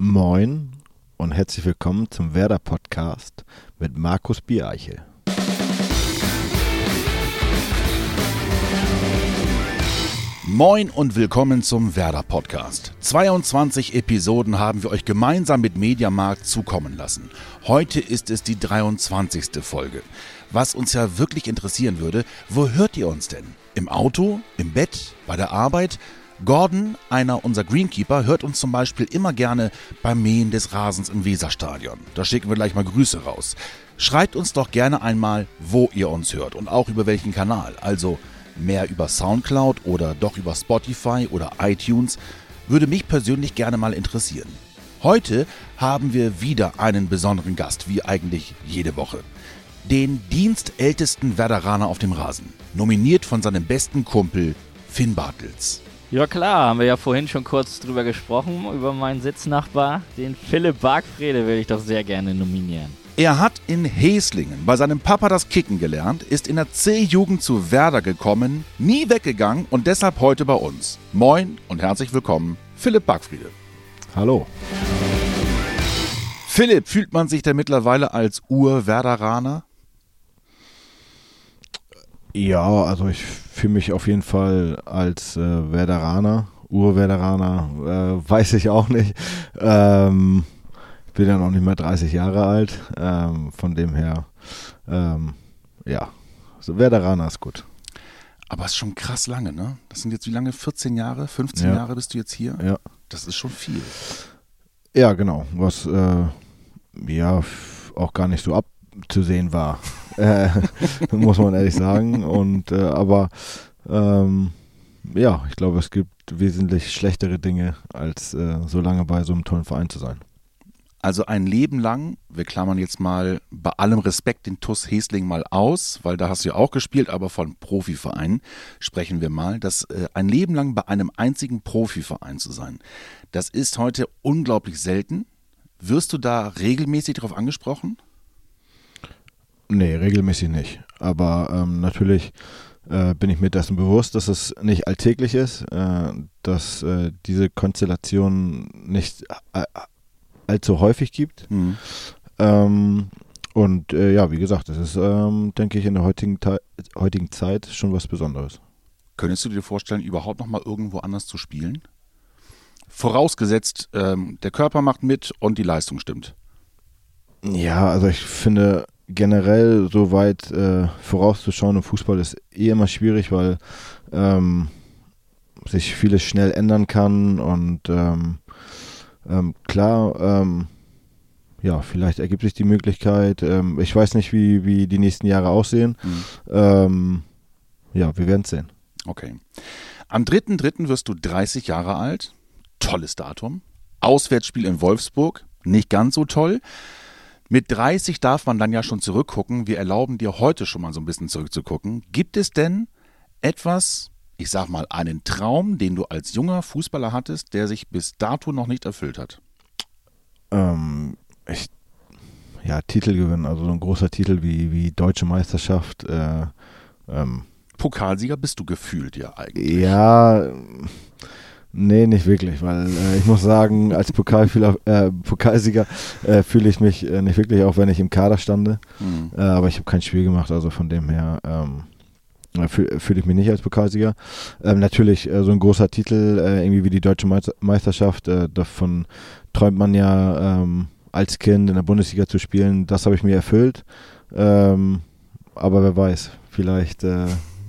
Moin und herzlich willkommen zum Werder Podcast mit Markus Biereichel. Moin und willkommen zum Werder Podcast. 22 Episoden haben wir euch gemeinsam mit Mediamarkt zukommen lassen. Heute ist es die 23. Folge. Was uns ja wirklich interessieren würde, wo hört ihr uns denn? Im Auto? Im Bett? Bei der Arbeit? Gordon, einer unserer Greenkeeper, hört uns zum Beispiel immer gerne beim Mähen des Rasens im Weserstadion. Da schicken wir gleich mal Grüße raus. Schreibt uns doch gerne einmal, wo ihr uns hört und auch über welchen Kanal. Also mehr über Soundcloud oder doch über Spotify oder iTunes. Würde mich persönlich gerne mal interessieren. Heute haben wir wieder einen besonderen Gast, wie eigentlich jede Woche. Den dienstältesten Werderaner auf dem Rasen, nominiert von seinem besten Kumpel Finn Bartels. Ja klar, haben wir ja vorhin schon kurz drüber gesprochen, über meinen Sitznachbar. Den Philipp Bargfrede will ich doch sehr gerne nominieren. Er hat in Heslingen bei seinem Papa das Kicken gelernt, ist in der C-Jugend zu Werder gekommen, nie weggegangen und deshalb heute bei uns. Moin und herzlich willkommen, Philipp Bargfriede. Hallo. Philipp, fühlt man sich denn mittlerweile als Ur-Werderaner? Ja, also ich fühle mich auf jeden Fall als äh, Werderaner, Ur-Werderaner, äh, weiß ich auch nicht. Ähm, ich bin ja noch nicht mal 30 Jahre alt, ähm, von dem her, ähm, ja, also Werderaner ist gut. Aber es ist schon krass lange, ne? Das sind jetzt wie lange? 14 Jahre? 15 Ja. Jahre bist du jetzt hier? Ja. Das ist schon viel. Ja, genau, was äh, ja auch gar nicht so abzusehen war, äh, muss man ehrlich sagen. Und äh, aber ähm, ja, ich glaube, es gibt wesentlich schlechtere Dinge, als äh, so lange bei so einem tollen Verein zu sein. Also ein Leben lang, wir klammern jetzt mal bei allem Respekt den TUS Hesling mal aus, weil da hast du ja auch gespielt, aber von Profivereinen sprechen wir mal, dass äh, ein Leben lang bei einem einzigen Profiverein zu sein, das ist heute unglaublich selten. Wirst du da regelmäßig darauf angesprochen? Nee, regelmäßig nicht. Aber ähm, natürlich äh, bin ich mir dessen bewusst, dass es nicht alltäglich ist, äh, dass äh, diese Konstellation nicht äh, allzu häufig gibt. Ähm, und äh, ja, wie gesagt, das ist, ähm, denke ich, in der heutigen, heutigen Zeit schon was Besonderes. Könntest du dir vorstellen, überhaupt noch mal irgendwo anders zu spielen? Vorausgesetzt, ähm, der Körper macht mit und die Leistung stimmt. Ja, also ich finde generell so weit äh, vorauszuschauen im Fußball ist eh immer schwierig, weil ähm, sich vieles schnell ändern kann und ähm, ähm, klar, ähm, ja, vielleicht ergibt sich die Möglichkeit. Ähm, ich weiß nicht, wie, wie die nächsten Jahre aussehen. Ähm, ja, wir werden es sehen. Okay. Am 3.3. wirst du 30 Jahre alt. Tolles Datum. Auswärtsspiel in Wolfsburg. Nicht ganz so toll. Mit 30 darf man dann ja schon zurückgucken. Wir erlauben dir heute schon mal so ein bisschen zurückzugucken. Gibt es denn etwas, ich sag mal, einen Traum, den du als junger Fußballer hattest, der sich bis dato noch nicht erfüllt hat? Ähm, ich, ja, Titel gewinnen, also so ein großer Titel wie, wie Deutsche Meisterschaft. Äh, ähm, Pokalsieger bist du gefühlt ja eigentlich. Ja, nee, nicht wirklich, weil äh, ich muss sagen, als äh, Pokalsieger äh, fühle ich mich äh, nicht wirklich, auch wenn ich im Kader stande. Hm. Äh, aber ich habe kein Spiel gemacht, also von dem her ähm, äh, fühle fühl ich mich nicht als Pokalsieger. Ähm, natürlich so ein großer Titel, irgendwie wie die Deutsche Meister- Meisterschaft, davon träumt man ja ähm, als Kind in der Bundesliga zu spielen. Das habe ich mir erfüllt. Ähm, aber wer weiß, vielleicht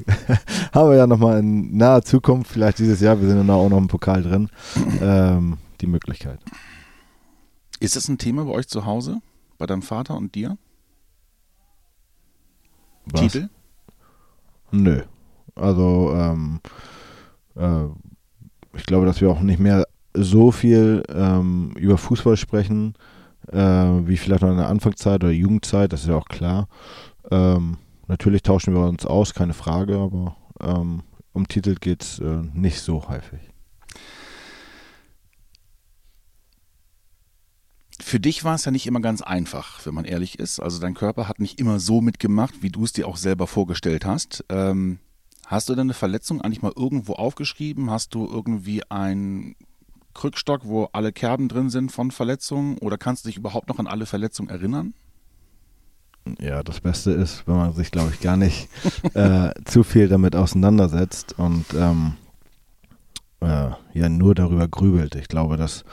haben wir ja nochmal in naher Zukunft, vielleicht dieses Jahr, wir sind ja auch noch im Pokal drin, ähm, die Möglichkeit. Ist das ein Thema bei euch zu Hause? Bei deinem Vater und dir? Was? Titel? Nö. Also, ähm, äh, ich glaube, dass wir auch nicht mehr so viel ähm, über Fußball sprechen, äh, wie vielleicht noch in der Anfangszeit oder Jugendzeit, das ist ja auch klar. Ähm, natürlich tauschen wir uns aus, keine Frage, aber ähm, um Titel geht es äh, nicht so häufig. Für dich war es ja nicht immer ganz einfach, wenn man ehrlich ist. Also dein Körper hat nicht immer so mitgemacht, wie du es dir auch selber vorgestellt hast. Ähm, hast du deine Verletzung eigentlich mal irgendwo aufgeschrieben? Hast du irgendwie ein Krückstock, wo alle Kerben drin sind von Verletzungen? Oder kannst du dich überhaupt noch an alle Verletzungen erinnern? Ja, das Beste ist, wenn man sich, glaube ich, gar nicht äh, zu viel damit auseinandersetzt und ähm, äh, ja nur darüber grübelt. Ich glaube, das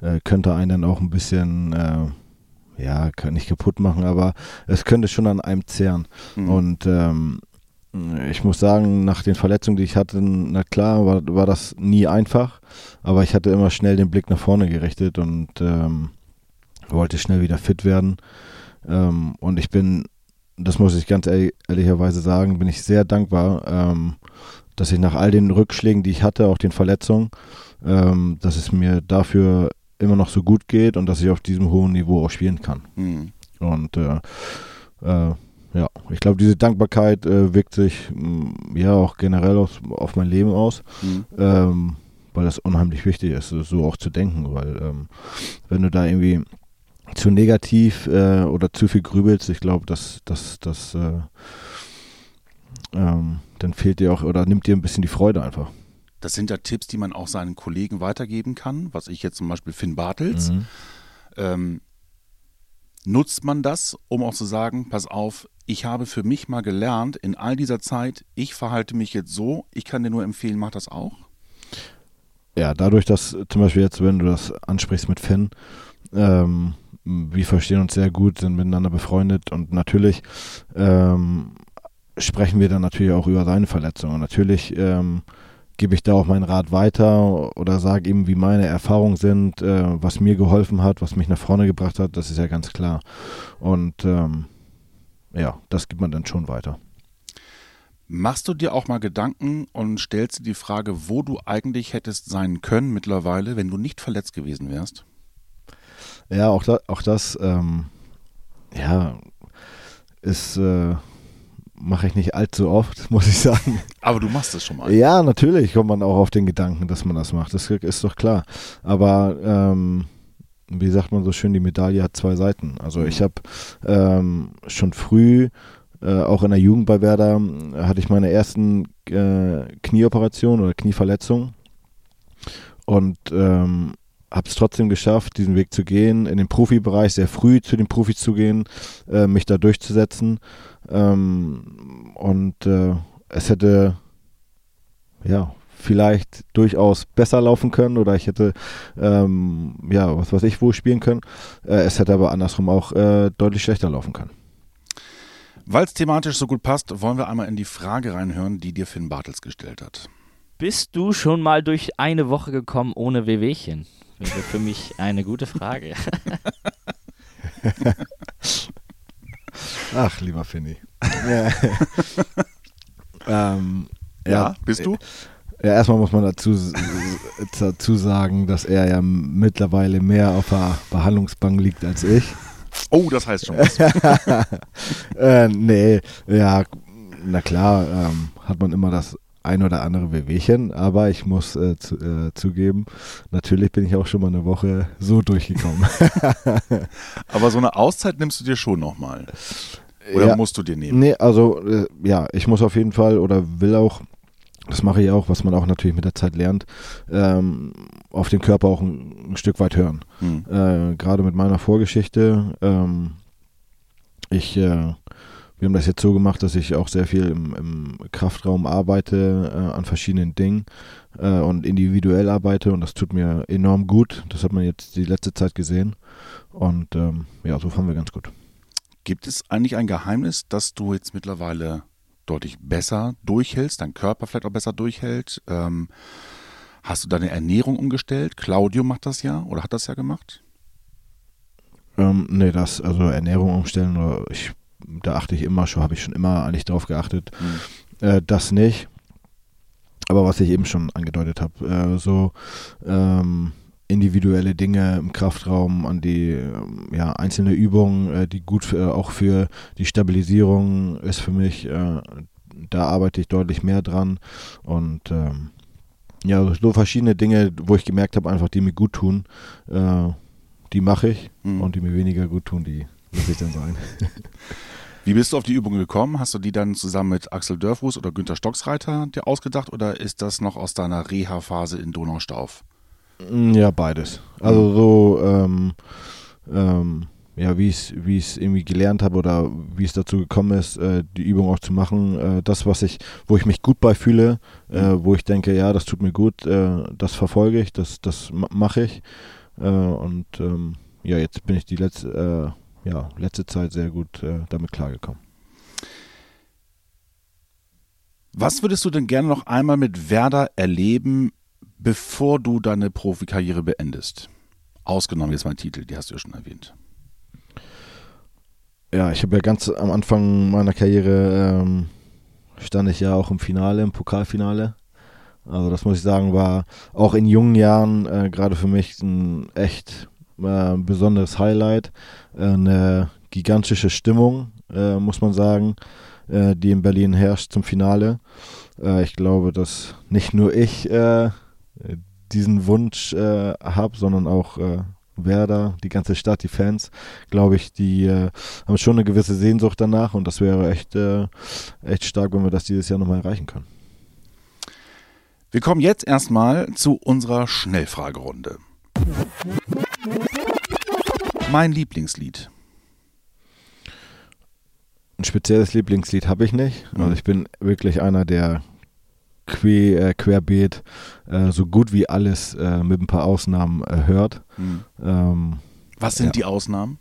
äh, könnte einen dann auch ein bisschen, äh, ja, kann nicht kaputt machen, aber es könnte schon an einem zehren. Mhm. Und ähm, ich muss sagen, nach den Verletzungen, die ich hatte, na klar, war, war das nie einfach, aber ich hatte immer schnell den Blick nach vorne gerichtet und ähm, wollte schnell wieder fit werden. Ähm, und ich bin, das muss ich ganz ehrlich, ehrlicherweise sagen, bin ich sehr dankbar, ähm, dass ich nach all den Rückschlägen, die ich hatte, auch den Verletzungen, ähm, dass es mir dafür immer noch so gut geht und dass ich auf diesem hohen Niveau auch spielen kann. Mhm. Und äh, äh, ja, ich glaube, diese Dankbarkeit äh, wirkt sich mh, mm, ja auch generell aus, auf mein Leben aus, mhm. ähm, weil das unheimlich wichtig ist, so auch zu denken, weil ähm, wenn du da irgendwie zu negativ äh, oder zu viel grübelst, ich glaube, dass das, das, äh, ähm, dann fehlt dir auch oder nimmt dir ein bisschen die Freude einfach. Das sind ja Tipps, die man auch seinen Kollegen weitergeben kann, was ich jetzt zum Beispiel Finn Bartels. Mhm. Ähm, nutzt man das, um auch zu sagen, pass auf, ich habe für mich mal gelernt in all dieser Zeit, ich verhalte mich jetzt so, ich kann dir nur empfehlen, mach das auch? Ja, dadurch, dass zum Beispiel jetzt, wenn du das ansprichst mit Finn, ähm, wir verstehen uns sehr gut, sind miteinander befreundet und natürlich ähm, sprechen wir dann natürlich auch über seine Verletzung. Und natürlich ähm, gebe ich da auch meinen Rat weiter oder sage ihm, wie meine Erfahrungen sind, äh, was mir geholfen hat, was mich nach vorne gebracht hat, das ist ja ganz klar. Und ähm, ja, das gibt man dann schon weiter. Machst du dir auch mal Gedanken und stellst dir die Frage, wo du eigentlich hättest sein können mittlerweile, wenn du nicht verletzt gewesen wärst? Ja, auch, da, auch das, ähm, ja, ist, äh, mache ich nicht allzu oft, muss ich sagen. Aber du machst das schon mal. Ja, natürlich kommt man auch auf den Gedanken, dass man das macht. Das ist doch klar. Aber ähm, wie sagt man so schön, die Medaille hat zwei Seiten. Also ich mhm. habe ähm, schon früh, äh, auch in der Jugend bei Werder, hatte ich meine ersten äh, Knieoperationen oder Knieverletzungen. Und ähm, habe es trotzdem geschafft, diesen Weg zu gehen, in den Profibereich sehr früh zu den Profis zu gehen, äh, mich da durchzusetzen. Ähm, und äh, es hätte ja vielleicht durchaus besser laufen können oder ich hätte ähm, ja was weiß ich wo spielen können. Äh, es hätte aber andersrum auch äh, deutlich schlechter laufen können. Weil es thematisch so gut passt, wollen wir einmal in die Frage reinhören, die dir Finn Bartels gestellt hat. Bist du schon mal durch eine Woche gekommen ohne Wehwehchen? Wäre für mich eine gute Frage. Ach, lieber Finny. ähm, ja, ja, bist du? Ja, erstmal muss man dazu, dazu sagen, dass er ja mittlerweile mehr auf der Behandlungsbank liegt als ich. Oh, das heißt schon was. äh, nee, ja, na klar, ähm, hat man immer das ein oder andere Wehwehchen, aber ich muss äh, zu, äh, zugeben, natürlich bin ich auch schon mal eine Woche so durchgekommen. aber so eine Auszeit nimmst du dir schon nochmal? Oder ja, musst du dir nehmen? Nee, also äh, ja, ich muss auf jeden Fall oder will auch, das mache ich auch, was man auch natürlich mit der Zeit lernt, ähm, auf den Körper auch ein, ein Stück weit hören. Hm. Äh, Gerade mit meiner Vorgeschichte. Ähm, ich äh, wir haben das jetzt so gemacht, dass ich auch sehr viel im, im Kraftraum arbeite, äh, an verschiedenen Dingen äh, und individuell arbeite und das tut mir enorm gut. Das hat man jetzt die letzte Zeit gesehen und ähm, ja, so fahren wir ganz gut. Gibt es eigentlich ein Geheimnis, dass du jetzt mittlerweile deutlich besser durchhältst, dein Körper vielleicht auch besser durchhält? Ähm, hast du deine Ernährung umgestellt? Claudio macht das ja oder hat das ja gemacht? Ähm, nee, das, also Ernährung umstellen, oder ich da achte ich immer schon, habe ich schon immer eigentlich drauf geachtet. Mhm. Äh, das nicht. Aber was ich eben schon angedeutet habe, äh, so ähm, individuelle Dinge im Kraftraum, an die ähm, ja, einzelne Übungen, äh, die gut für, auch für die Stabilisierung ist für mich. Äh, da arbeite ich deutlich mehr dran und ähm, ja, so verschiedene Dinge, wo ich gemerkt habe, einfach die mir gut tun, äh, die mache ich mhm. und die mir weniger gut tun, die lasse ich dann sein. Wie bist du auf die Übung gekommen? Hast du die dann zusammen mit Axel Dörfruß oder Günter Stocksreiter dir ausgedacht oder ist das noch aus deiner Reha-Phase in Donaustauf? Mm, Ja, beides. Also so, ähm, ähm, ja, wie ich wie es irgendwie gelernt habe oder wie es dazu gekommen ist, äh, die Übung auch zu machen. Äh, das, was ich, wo ich mich gut bei fühle, äh, wo ich denke, ja, das tut mir gut, äh, das verfolge ich, das, das ma mache ich. Äh, und ähm, ja, jetzt bin ich die letzte, äh, ja, letzte Zeit sehr gut äh, damit klargekommen. Was würdest du denn gerne noch einmal mit Werder erleben, bevor du deine Profikarriere beendest? Ausgenommen jetzt mein Titel, die hast du ja schon erwähnt. Ja, ich habe ja ganz am Anfang meiner Karriere ähm, stand ich ja auch im Finale, im Pokalfinale. Also das muss ich sagen, war auch in jungen Jahren äh, gerade für mich ein echt äh, besonderes Highlight. Äh, eine gigantische Stimmung, äh, muss man sagen, äh, die in Berlin herrscht zum Finale. Äh, ich glaube, dass nicht nur ich diesen Wunsch habe, sondern auch Werder, die ganze Stadt, die Fans, glaube ich, die äh, haben schon eine gewisse Sehnsucht danach und das wäre echt, äh, echt stark, wenn wir das dieses Jahr nochmal erreichen können. Wir kommen jetzt erstmal zu unserer Schnellfragerunde. Mein Lieblingslied. Ein spezielles Lieblingslied habe ich nicht. Also ich bin wirklich einer, der quer, äh, querbeet äh, so gut wie alles äh, mit ein paar Ausnahmen äh, hört. Hm. Ähm, Was sind Ja. die Ausnahmen?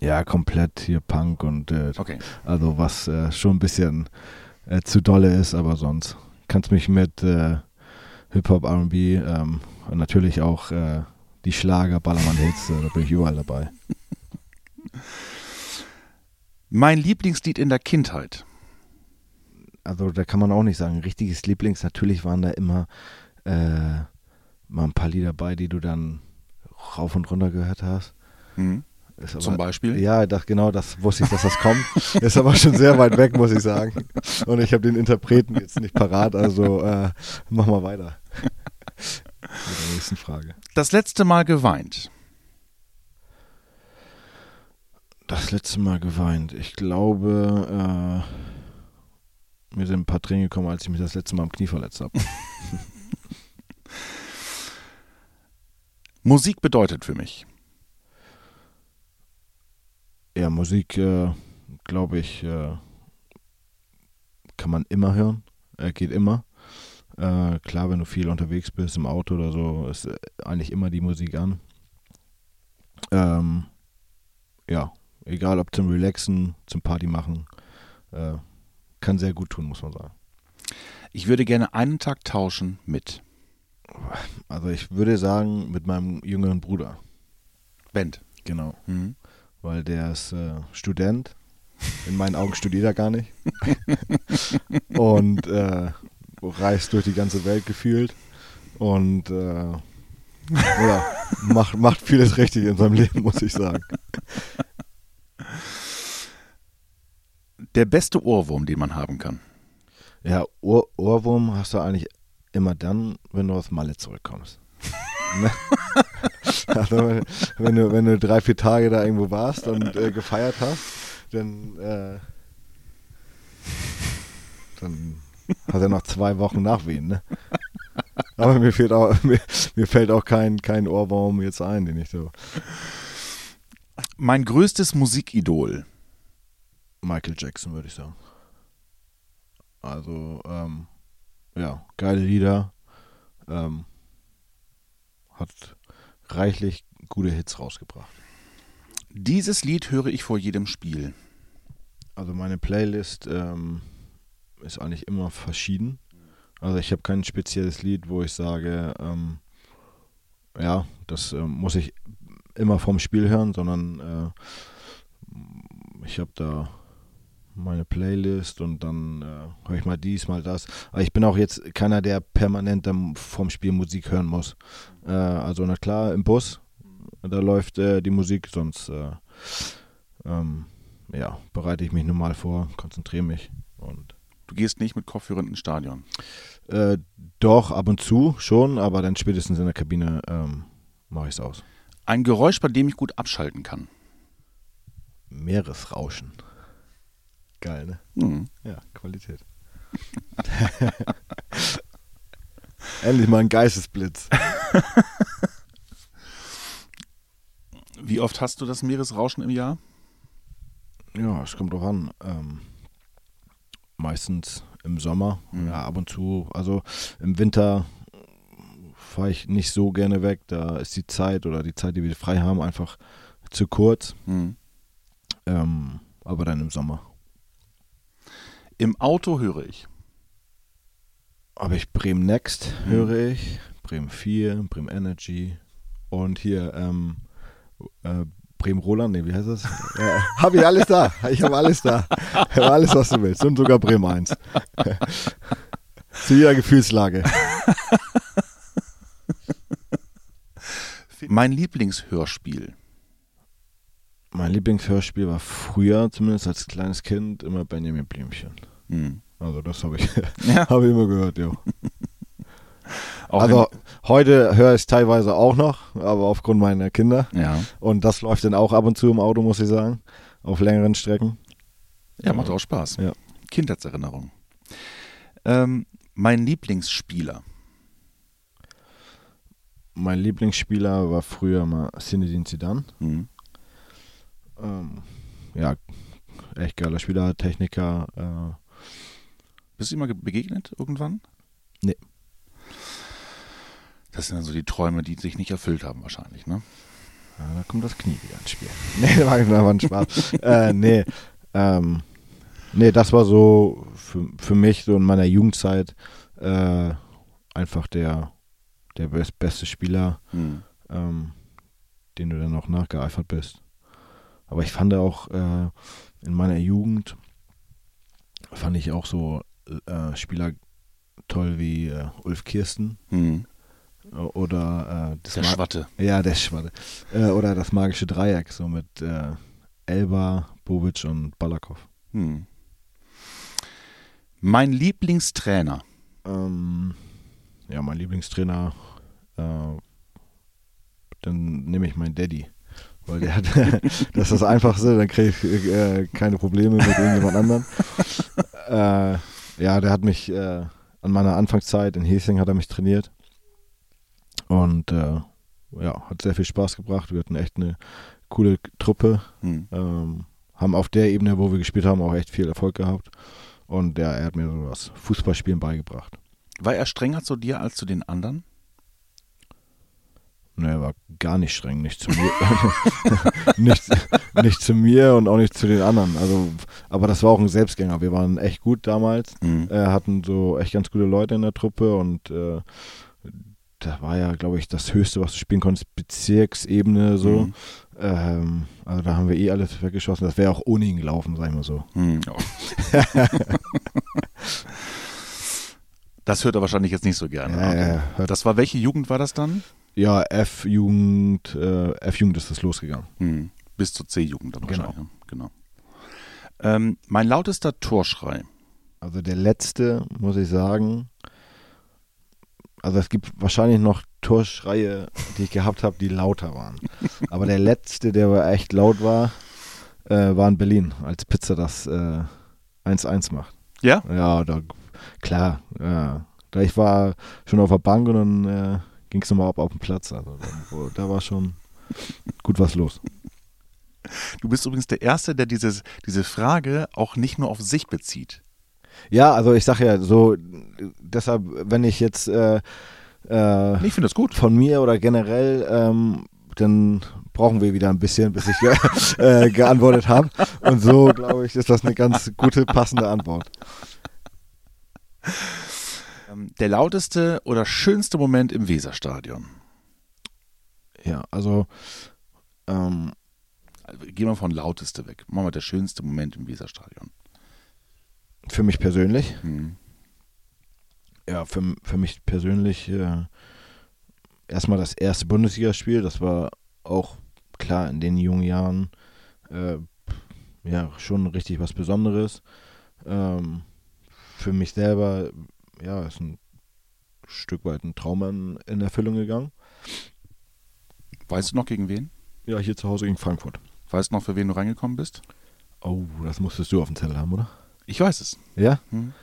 ja, komplett hier Punk und äh, Okay. also was äh, schon ein bisschen zu dolle ist, aber sonst kannst mich mit Hip-Hop, R&B ähm, und natürlich auch die Schlager, Ballermann-Hits, äh, da bin ich überall dabei. Mein Lieblingslied in der Kindheit. Also da kann man auch nicht sagen, richtiges Lieblings, natürlich waren da immer äh, mal ein paar Lieder bei, die du dann rauf und runter gehört hast. Hm. Ist aber, Zum Beispiel? Ja, das, genau, das wusste ich, dass das kommt. Ist aber schon sehr weit weg, muss ich sagen. Und ich habe den Interpreten jetzt nicht parat, also äh, mach mal weiter. Mit der nächsten Frage. Das letzte Mal geweint. Das letzte Mal geweint. Ich glaube, äh, mir sind ein paar Tränen gekommen, als ich mich das letzte Mal am Knie verletzt habe. Musik bedeutet für mich. Ja, Musik, äh, glaube ich, äh, kann man immer hören. Äh, geht immer. Äh, klar, wenn du viel unterwegs bist, im Auto oder so, ist äh, eigentlich immer die Musik an. Ähm, ja, egal ob zum Relaxen, zum Party machen, äh, kann sehr gut tun, muss man sagen. Ich würde gerne einen Tag tauschen mit Also ich würde sagen, mit meinem jüngeren Bruder. Band. Genau. Hm. Weil der ist äh, Student. In meinen Augen studiert er gar nicht. und äh, reist durch die ganze Welt gefühlt. Und äh, ja, macht, macht vieles richtig in seinem Leben, muss ich sagen. Der beste Ohrwurm, den man haben kann. Ja, Ohr, Ohrwurm hast du eigentlich immer dann, wenn du aus Malle zurückkommst. Ne? also, wenn, du, wenn du drei, vier Tage da irgendwo warst und äh, gefeiert hast, dann, äh, dann hat er noch zwei Wochen Nachwehen. Ne? Aber mir, fehlt auch, mir, mir fällt auch kein, kein Ohrwurm jetzt ein, den ich so. Mein größtes Musikidol. Michael Jackson, würde ich sagen. Also, ähm, ja, geile Lieder. Ähm, hat reichlich gute Hits rausgebracht. Dieses Lied höre ich vor jedem Spiel. Also meine Playlist ähm, ist eigentlich immer verschieden. Also ich habe kein spezielles Lied, wo ich sage, ähm, ja, das ähm, muss ich immer vom Spiel hören, sondern äh, ich habe da meine Playlist und dann äh, höre ich mal dies, mal das. Aber ich bin auch jetzt keiner, der permanent dann vom Spiel Musik hören muss. Äh, also na klar, im Bus, da läuft äh, die Musik, sonst äh, ähm, ja, bereite ich mich normal vor, konzentriere mich und Du gehst nicht mit Kopfhörern ins Stadion. äh, doch ab und zu schon, aber dann spätestens in der Kabine ähm, mache ich es aus. Ein Geräusch, bei dem ich gut abschalten kann. Meeresrauschen. Geil, ne? Hm. Ja, Qualität. Endlich mal ein Geistesblitz. Wie oft hast du das Meeresrauschen im Jahr? Ja, es kommt drauf an. Ähm, meistens im Sommer, Mhm. ja, ab und zu. Also im Winter fahre ich nicht so gerne weg. Da ist die Zeit oder die Zeit, die wir frei haben, einfach zu kurz. Mhm. Ähm, aber dann im Sommer. Im Auto höre ich. Habe ich Bremen Next, Mhm. höre ich. Bremen 4, Bremen Energy. Und hier ähm, äh, Bremen Roland, nee, wie heißt das? äh, habe ich alles da. Ich habe alles da. Ich habe alles, was du willst. Und sogar Bremen 1. Zu jeder Gefühlslage. Mein Lieblingshörspiel. Mein Lieblingshörspiel war früher, zumindest als kleines Kind, immer Benjamin Blümchen. Mhm. Also das habe ich, Ja. hab ich immer gehört, ja. Auch Also heute höre ich es teilweise auch noch, aber aufgrund meiner Kinder. ja. Und das läuft dann auch ab und zu im Auto, muss ich sagen. Auf längeren Strecken. ja, macht auch Spaß. Ja. Kindheitserinnerung. Ähm, mein Lieblingsspieler. Mein Lieblingsspieler war früher mal Zinedine Zidane. Mhm. Ähm, ja, echt geiler Spieler, Techniker. Äh, Bist du ihm mal ge- begegnet irgendwann? Nee. Das sind dann so die Träume, die sich nicht erfüllt haben wahrscheinlich, ne? ja, da kommt das Knie wieder ins Spiel. Nee, das war, das war ein Spaß. äh, nee, ähm, nee, das war so für, für mich so in meiner Jugendzeit äh, einfach der, der best, beste Spieler. Mhm. ähm, den du dann auch nachgeeifert bist. Aber ich fand auch äh, in meiner Jugend fand ich auch so äh, Spieler toll wie äh, Ulf Kirsten Mhm. Äh, oder äh, das Der Ma- Schwatte. ja der Schwatte äh, oder das magische Dreieck so mit äh, Elba, Bobic und Balakow. Mhm. Mein Lieblingstrainer. Ähm, ja, mein Lieblingstrainer, äh, dann nehme ich meinen Daddy. Weil der hat, das ist das Einfachste, dann kriege ich äh, keine Probleme mit irgendjemand anderem. ja, der hat mich an meiner Anfangszeit in Hesing hat er mich trainiert. Und äh, ja, hat sehr viel Spaß gebracht. Wir hatten echt eine coole Truppe. Mhm. Ähm, haben auf der Ebene, wo wir gespielt haben, auch echt viel Erfolg gehabt. Und ja, er hat mir so das Fußballspielen beigebracht. War er strenger zu dir als zu den anderen? Ne, er war gar nicht streng, nicht zu mir. nicht, nicht zu mir und auch nicht zu den anderen. Also, aber das war auch ein Selbstgänger. Wir waren echt gut damals. Mhm. Äh, hatten so echt ganz gute Leute in der Truppe und äh, da war ja, glaube ich, das Höchste, was du spielen konntest, Bezirksebene so. Mhm. Ähm, also da haben wir eh alles weggeschossen. Das wäre auch ohne ihn gelaufen, sag ich mal so. Mhm. das hört er wahrscheinlich jetzt nicht so gerne. Ja, Okay. Das war welche Jugend war das dann? Ja, F-Jugend, äh, F-Jugend ist das losgegangen. Mhm. Bis zur C-Jugend dann Genau. wahrscheinlich. Genau. Ähm, mein lautester Torschrei. Also der letzte, muss ich sagen, also es gibt wahrscheinlich noch Torschreie, die ich gehabt habe, die lauter waren. Aber der letzte, der echt laut war, äh, war in Berlin, als Pizza das äh, 1-1 macht. Ja? Ja, da, klar. Ja. Da ich war schon auf der Bank und dann äh, ging es nochmal ab auf den Platz. Also da, da war schon gut was los. Du bist übrigens der Erste, der dieses, diese Frage auch nicht nur auf sich bezieht. Ja, also ich sag ja so, deshalb, wenn ich jetzt äh, äh, Ich finde das gut. von mir oder generell, ähm, dann brauchen wir wieder ein bisschen, bis ich äh, geantwortet habe. Und so, glaube ich, ist das eine ganz gute, passende Antwort. Ähm, Der lauteste oder schönste Moment im Weserstadion. Ja, also ähm, Also, Gehen wir von lauteste weg. Machen wir der schönste Moment im Weserstadion. Für mich persönlich, Mhm. ja, für, für mich persönlich äh, erstmal das erste Bundesligaspiel, das war auch klar in den jungen Jahren äh, ja schon richtig was Besonderes. Ähm, für mich selber, ja, ist ein Stück weit ein Traum in, in Erfüllung gegangen. Weißt du noch gegen wen? Ja, hier zu Hause gegen Frankfurt. Weißt du noch, für wen du reingekommen bist? Oh, das musstest du auf dem Zettel haben, oder? Ich weiß es. Ja? Hm.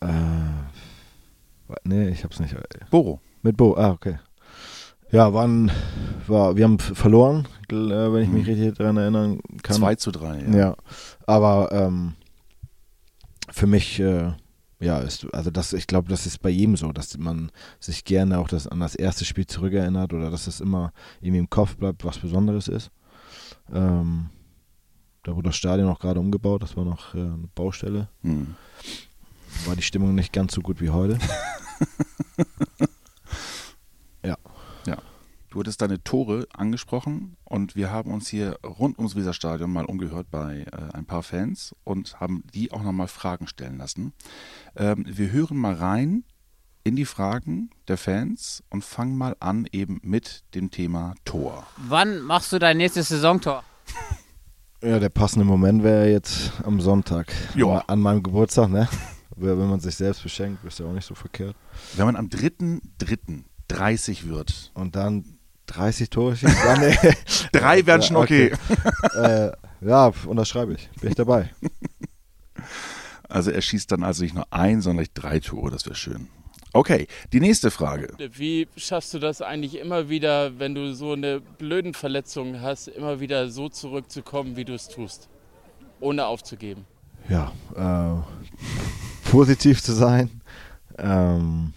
Äh, nee, ich hab's nicht. Boro. Mit Bo, ah, okay. Ja, waren, war, wir haben verloren äh, wenn ich mich Mhm. richtig daran erinnern kann. 2 zu 3. Ja, aber ähm, für mich, äh, ja, ist, also das, ich glaube, das ist bei jedem so, dass man sich gerne auch das, an das erste Spiel zurückerinnert oder dass es immer irgendwie im Kopf bleibt, was Besonderes ist. Ähm, da wurde das Stadion auch gerade umgebaut, das war noch äh, eine Baustelle. Hm. War die Stimmung nicht ganz so gut wie heute. Du hattest deine Tore angesprochen und wir haben uns hier rund ums Weserstadion mal umgehört bei äh, ein paar Fans und haben die auch nochmal Fragen stellen lassen. Ähm, wir hören mal rein in die Fragen der Fans und fangen mal an eben mit dem Thema Tor. Wann machst du dein nächstes Saisontor? Ja, der passende Moment wäre jetzt am Sonntag. Ja. An, meinem Geburtstag, ne? Wenn man sich selbst beschenkt, ist ja auch nicht so verkehrt. Wenn man am 3.3.30 wird, Und dann 30 Tore schießt. Ja, nee. drei wären schon okay. äh, ja, unterschreibe ich. Bin ich dabei. Also er schießt dann also nicht nur ein, sondern gleich drei Tore, das wäre schön. Okay, die nächste Frage. Wie schaffst du das eigentlich immer wieder, wenn du so eine blöden Verletzung hast, immer wieder so zurückzukommen, wie du es tust, ohne aufzugeben? Ja, äh, positiv zu sein. Ähm,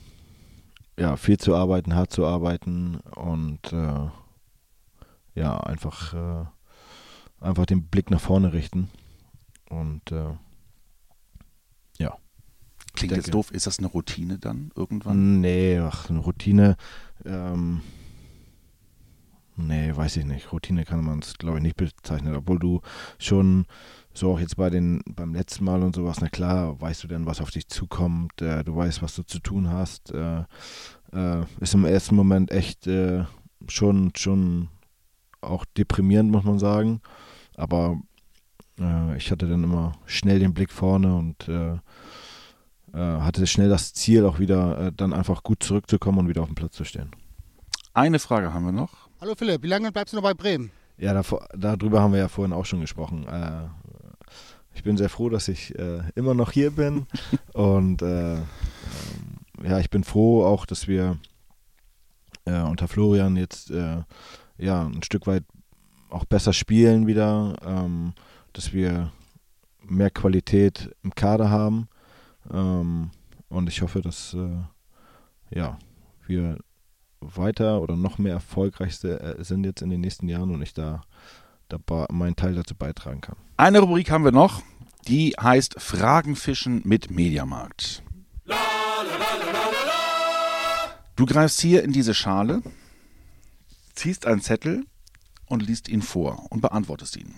ja, viel zu arbeiten, hart zu arbeiten und äh, ja, einfach, äh, einfach den Blick nach vorne richten. Und äh, Klingt denke- jetzt doof, ist das eine Routine dann irgendwann? Nee, ach, eine Routine. Ähm, nee, weiß ich nicht. Routine kann man es, glaube ich, nicht bezeichnen. Obwohl du schon so auch jetzt bei den, beim letzten Mal und sowas, na klar, weißt du denn, was auf dich zukommt. Äh, du weißt, was du zu tun hast. Äh, äh, ist im ersten Moment echt äh, schon, schon auch deprimierend, muss man sagen. Aber äh, ich hatte dann immer schnell den Blick vorne und äh, hatte schnell das Ziel, auch wieder äh, dann einfach gut zurückzukommen und wieder auf dem Platz zu stehen. Eine Frage haben wir noch. Hallo Philipp, wie lange bleibst du noch bei Bremen? Ja, davor, darüber haben wir ja vorhin auch schon gesprochen. Äh, ich bin sehr froh, dass ich äh, immer noch hier bin und äh, ähm, ja, ich bin froh auch, dass wir äh, unter Florian jetzt äh, ja ein Stück weit auch besser spielen wieder, ähm, dass wir mehr Qualität im Kader haben ähm, und ich hoffe, dass äh, ja wir weiter oder noch mehr erfolgreich äh, sind jetzt in den nächsten Jahren und ich da, da meinen Teil dazu beitragen kann. Eine Rubrik haben wir noch, die heißt Fragenfischen mit Mediamarkt. Du greifst hier in diese Schale, ziehst einen Zettel und liest ihn vor und beantwortest ihn.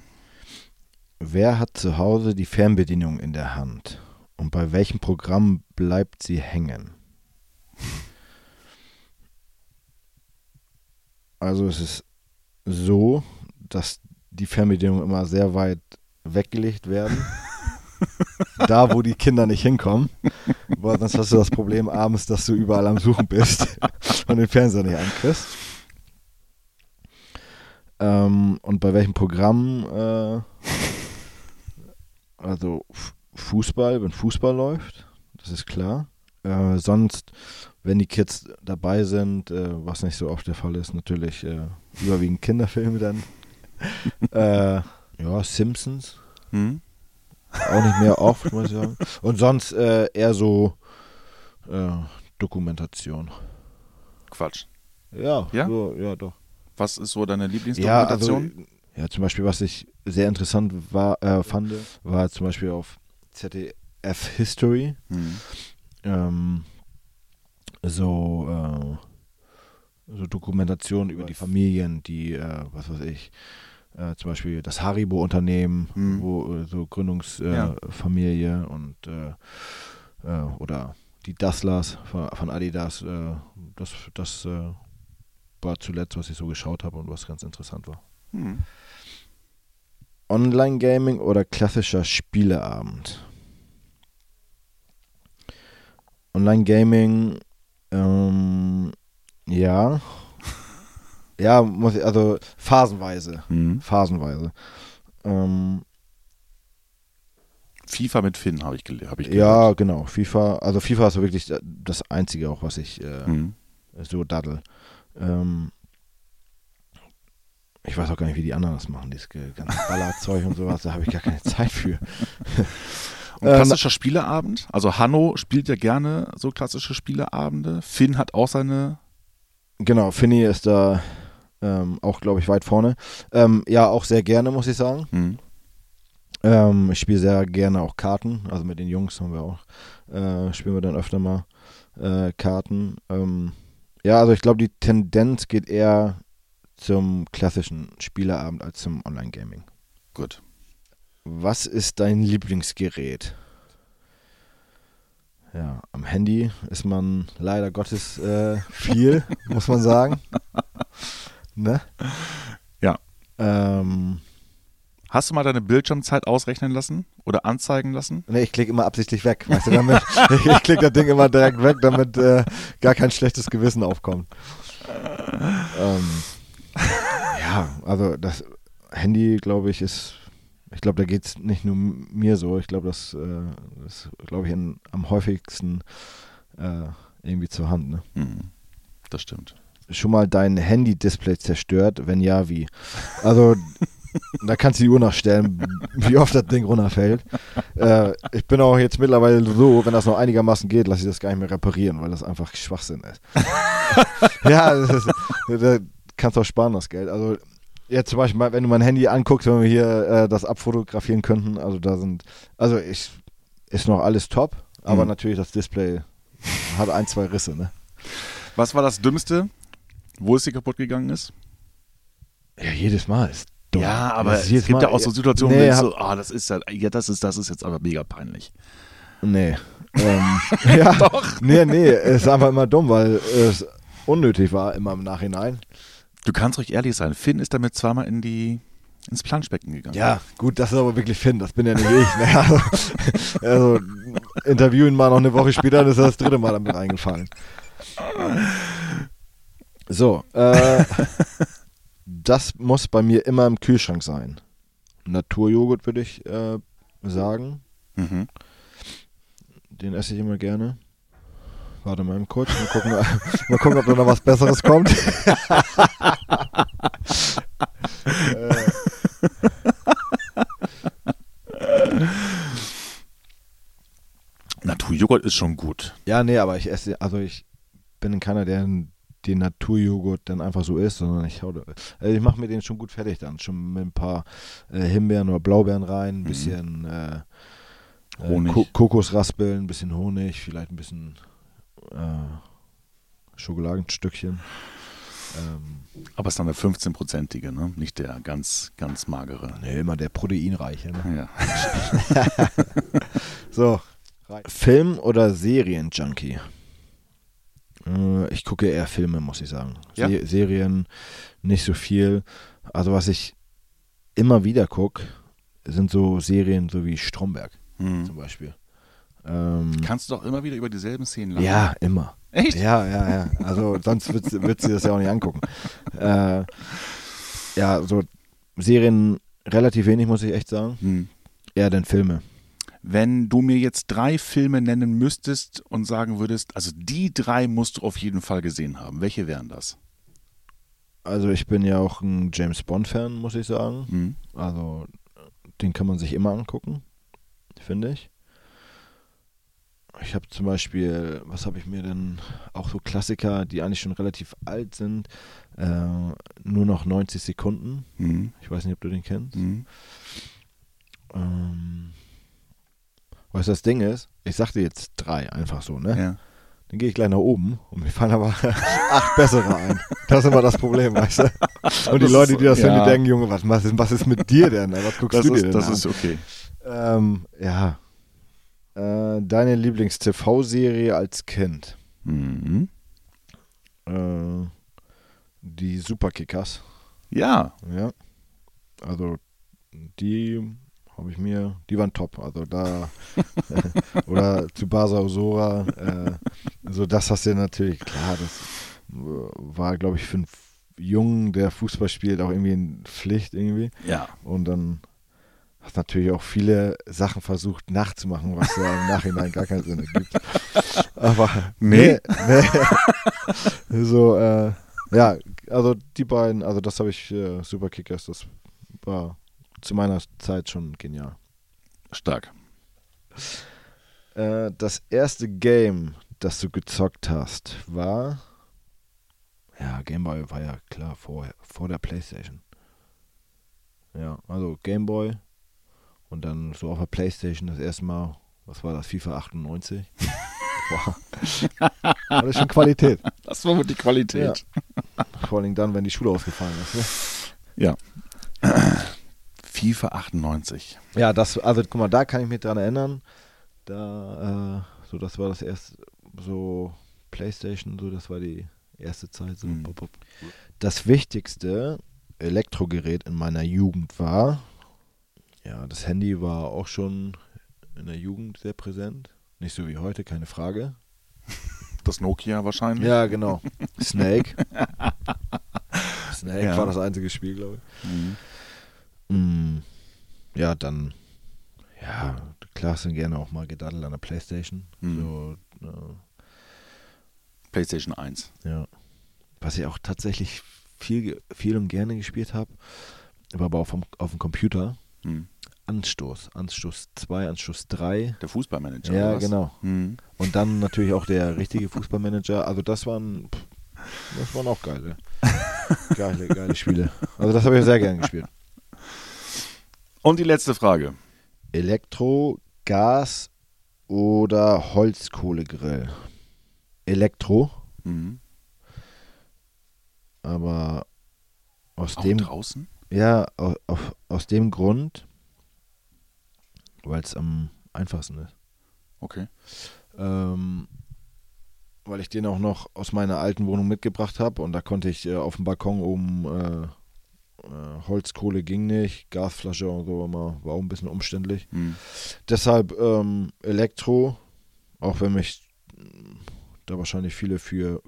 Wer hat zu Hause die Fernbedienung in der Hand und bei welchem Programm bleibt sie hängen? Also es ist so, dass die Fernbedienungen immer sehr weit weggelegt werden. da, wo die Kinder nicht hinkommen. Weil sonst hast du das Problem abends, dass du überall am Suchen bist und den Fernseher nicht ankriegst. Ähm, und bei welchem Programm? Äh, also Fußball, wenn Fußball läuft, das ist klar. Äh, sonst, wenn die Kids dabei sind, äh, was nicht so oft der Fall ist, natürlich äh, überwiegend Kinderfilme dann. äh, ja, Simpsons, Hm? auch nicht mehr oft, muss ich sagen. Und sonst äh, eher so äh, Dokumentation. Quatsch. Ja, Ja? So, ja, doch. Was ist so deine Ja, Lieblingsdokumentation? also, ja, zum Beispiel, was ich sehr interessant war, fand, war zum Beispiel auf ZDF History hm. ähm, so, äh, so Dokumentationen über die Familien, die, äh, was weiß ich, äh, zum Beispiel das Haribo-Unternehmen, Mhm. wo äh, so Gründungsfamilie Ja. äh, und äh, oder die Dasslers von, von Adidas, äh, das, das war zuletzt, was ich so geschaut habe und was ganz interessant war. Hm. Online-Gaming oder klassischer Spieleabend? Online-Gaming, ähm, ja. Ja, muss ich, also phasenweise. Hm. Phasenweise. Ähm, FIFA mit Finn habe ich, hab ich ja, genau. FIFA, also FIFA ist wirklich das Einzige auch, was ich äh, Hm. so daddel. Ähm, ich weiß auch gar nicht, wie die anderen das machen, dieses ganze Ballerzeug und sowas, da habe ich gar keine Zeit für. Und Ähm, klassischer Spieleabend. Also Hanno spielt ja gerne so klassische Spieleabende. Finn hat auch seine. Genau, Finny ist da ähm, auch, glaube ich, weit vorne. Ähm, ja, auch sehr gerne, muss ich sagen. Hm. Ähm, ich spiele sehr gerne auch Karten. Also mit den Jungs haben wir auch, äh, spielen wir dann öfter mal äh, Karten. Ähm, ja, also ich glaube, die Tendenz geht eher zum klassischen Spieleabend als zum Online-Gaming. Gut. Was ist dein Lieblingsgerät? Ja, am Handy ist man leider Gottes äh, viel, muss man sagen. Ne? Ja. Ähm, Hast du mal deine Bildschirmzeit ausrechnen lassen oder anzeigen lassen? ne, ich klicke immer absichtlich weg, weißt du, damit, ich, ich klicke das Ding immer direkt weg, damit äh, gar kein schlechtes Gewissen aufkommt. Ähm, ja, also das Handy, glaube ich, ist, ich glaube, da geht es nicht nur mir so, ich glaube, das äh, ist, glaube ich, in, am häufigsten äh, irgendwie zur Hand. Ne? Hm. Das stimmt. Schon mal dein Handy-Display zerstört? Wenn ja, wie? Also, da kannst du die Uhr nachstellen, wie oft das Ding runterfällt. Äh, ich bin auch jetzt mittlerweile so, wenn das noch einigermaßen geht, lasse ich das gar nicht mehr reparieren, weil das einfach Schwachsinn ist. ja, das ist, da kannst du auch sparen, das Geld. Also, jetzt zum Beispiel, wenn du mein Handy anguckst, wenn wir hier äh, das abfotografieren könnten, also da sind, also ich, ist noch alles top, aber Mhm. natürlich das Display hat ein, zwei Risse, ne? Was war das Dümmste, wo es dir kaputt gegangen ist? Ja, jedes Mal ist dumm. Ja, aber es gibt ja Mal- auch so Situationen, nee, wo du so, ah, das ist ja, ja, das ist, das ist jetzt aber mega peinlich. Nee. ähm, ja, Doch. Nee, nee, es ist einfach immer dumm, weil es unnötig war, immer im Nachhinein. Du kannst ruhig ehrlich sein. Finn ist damit zweimal in die, ins Planschbecken gegangen. Ja, gut, das ist aber wirklich Finn, das bin ja nicht ich. Ne? Also, also interviewen mal noch eine Woche später, dann ist er das dritte Mal damit reingefallen. So, äh, das muss bei mir immer im Kühlschrank sein. Naturjoghurt würde ich äh, sagen. Mhm. Den esse ich immer gerne. Warte mal kurz. Mal gucken, mal gucken ob da noch was Besseres kommt. Äh. Naturjoghurt ist schon gut. ja, nee, aber ich esse, also ich bin keiner, der den Naturjoghurt dann einfach so isst, sondern ich hau also ich mache mir den schon gut fertig dann. Schon mit ein paar äh, Himbeeren oder Blaubeeren rein, ein bisschen äh, äh, Honig. Ko Kokosraspeln, ein bisschen Honig, vielleicht ein bisschen äh, Schokoladenstückchen. Ähm, Aber es ist dann der 15-prozentige, ne? nicht der ganz, ganz magere. nee, immer der proteinreiche. Ne? Ja. So. Film- oder Serien-Junkie? Äh, ich gucke eher Filme, muss ich sagen. Ja? Se Serien nicht so viel. Also was ich immer wieder gucke, sind so Serien so wie Stromberg Hm. zum Beispiel. Ähm, Kannst du doch immer wieder über dieselben Szenen lachen. ja, immer. Echt? Ja, ja, ja. Also sonst wird, wird sie das ja auch nicht angucken. Äh, ja, so Serien relativ wenig, muss ich echt sagen. Hm. Eher denn Filme. Wenn du mir jetzt drei Filme nennen müsstest und sagen würdest, also die drei musst du auf jeden Fall gesehen haben, welche wären das? Also ich bin ja auch ein James Bond-Fan, muss ich sagen. Hm. Also den kann man sich immer angucken, finde ich. Ich habe zum Beispiel, was habe ich mir denn, auch so Klassiker, die eigentlich schon relativ alt sind, äh, nur noch 90 Sekunden. Hm. Ich weiß nicht, ob du den kennst. Hm. Ähm, was das Ding ist, ich sagte jetzt drei, einfach so, ne? Ja. Dann gehe ich gleich nach oben und mir fallen aber acht bessere ein. Das ist immer das Problem, weißt du? Und die Das Leute, die das ja. hören, die denken, Junge, was, was, ist, was ist mit dir denn? Was guckst Das, du dir ist, denn das an? ist okay. Ähm, ja. Äh, deine Lieblings-TV-Serie als Kind? Mhm. Äh, die Superkickers. Ja, Ja. Also, die habe ich mir, die waren top. Also da, oder Tsubasa Osora, äh, so das hast du natürlich, klar, das war, glaube ich, für einen Jungen, der Fußball spielt, auch irgendwie eine Pflicht irgendwie. ja. Und dann hast natürlich auch viele Sachen versucht nachzumachen, was ja im Nachhinein gar keinen Sinn ergibt. Aber Nee. nee. nee. so, äh, Ja, also die beiden, also das habe ich, äh, Super Kickers, das war zu meiner Zeit schon genial. Stark. Äh, das erste Game, das du gezockt hast, war. Ja, Gameboy war ja klar vor, vor der Playstation. Ja, also Gameboy und dann so auf der Playstation das erste Mal, was war das, FIFA 98? Boah. Das ist schon Qualität. Das war wohl die Qualität. Vor allem dann, wenn die Schule ausgefallen ist. Ne? FIFA 98. Ja, das, also guck mal, da kann ich mich dran erinnern. Da, äh, so, das war das erste, so Playstation, so, das war die erste Zeit. So, Mhm. Das wichtigste Elektrogerät in meiner Jugend war, ja, das Handy war auch schon in der Jugend sehr präsent. Nicht so wie heute, keine Frage. Das Nokia wahrscheinlich. Ja, genau. Snake. Snake Ja. war das einzige Spiel, glaube ich. Mhm. Mm, ja, dann, ja, klar sind gerne auch mal gedaddelt an der Playstation. Mhm. So, äh, PlayStation 1. ja. Was ich auch tatsächlich viel, viel und gerne gespielt habe, war aber auf dem, auf dem Computer. Mhm. Anstoß, Anstoß 2, Anstoß 3. Der Fußballmanager. Ja, genau. Mhm. Und dann natürlich auch der richtige Fußballmanager. Also das waren, das waren auch geile, geile, geile Spiele. Also das habe ich sehr gerne gespielt. Und die letzte Frage. Elektro, Gas oder Holzkohlegrill? Elektro, Mhm. aber aus Auch dem draußen? ja au- auf, aus dem Grund, weil es am einfachsten ist. Okay. Ähm, weil ich den auch noch aus meiner alten Wohnung mitgebracht habe und da konnte ich äh, auf dem Balkon oben äh, äh, Holzkohle ging nicht, Gasflasche und so immer war auch ein bisschen umständlich. Mhm. Deshalb ähm, Elektro, auch wenn mich da wahrscheinlich viele für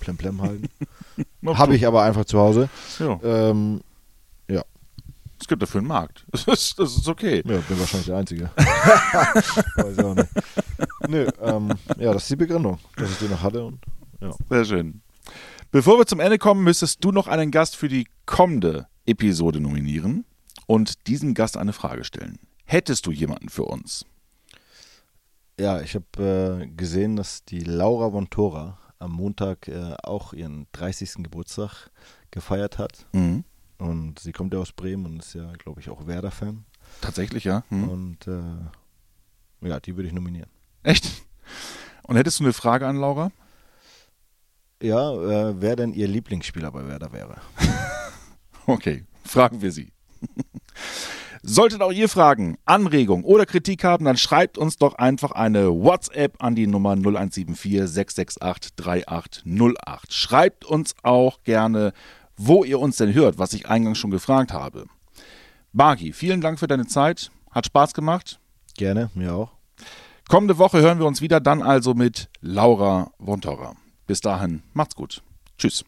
Plemplem halten. Habe ich aber einfach zu Hause. Ja, Ähm, es gibt dafür einen Markt. Das ist, das ist okay. ja, bin wahrscheinlich der Einzige. Weiß ich auch nicht. Nö, ähm, ja, das ist die Begründung, dass ich den noch hatte. Und, Sehr schön. Bevor wir zum Ende kommen, müsstest du noch einen Gast für die kommende Episode nominieren und diesem Gast eine Frage stellen. Hättest du jemanden für uns? ja, ich habe äh, gesehen, dass die Laura von Tora am Montag äh, auch ihren 30. Geburtstag gefeiert hat. Mhm. Und sie kommt ja aus Bremen und ist ja, glaube ich, auch Werder-Fan. Tatsächlich, ja. Mhm. Und äh, ja, die würde ich nominieren. Echt? Und hättest du eine Frage an Laura? Ja, äh, wer denn ihr Lieblingsspieler bei Werder wäre? Okay, fragen wir sie. Solltet auch ihr Fragen, Anregungen oder Kritik haben, dann schreibt uns doch einfach eine WhatsApp an die Nummer 0174 668 3808. Schreibt uns auch gerne, wo ihr uns denn hört, was ich eingangs schon gefragt habe. Bagi, vielen Dank für deine Zeit. Hat Spaß gemacht. Gerne, mir auch. Kommende Woche hören wir uns wieder, dann also mit Laura Wontora. Bis dahin, macht's gut. Tschüss.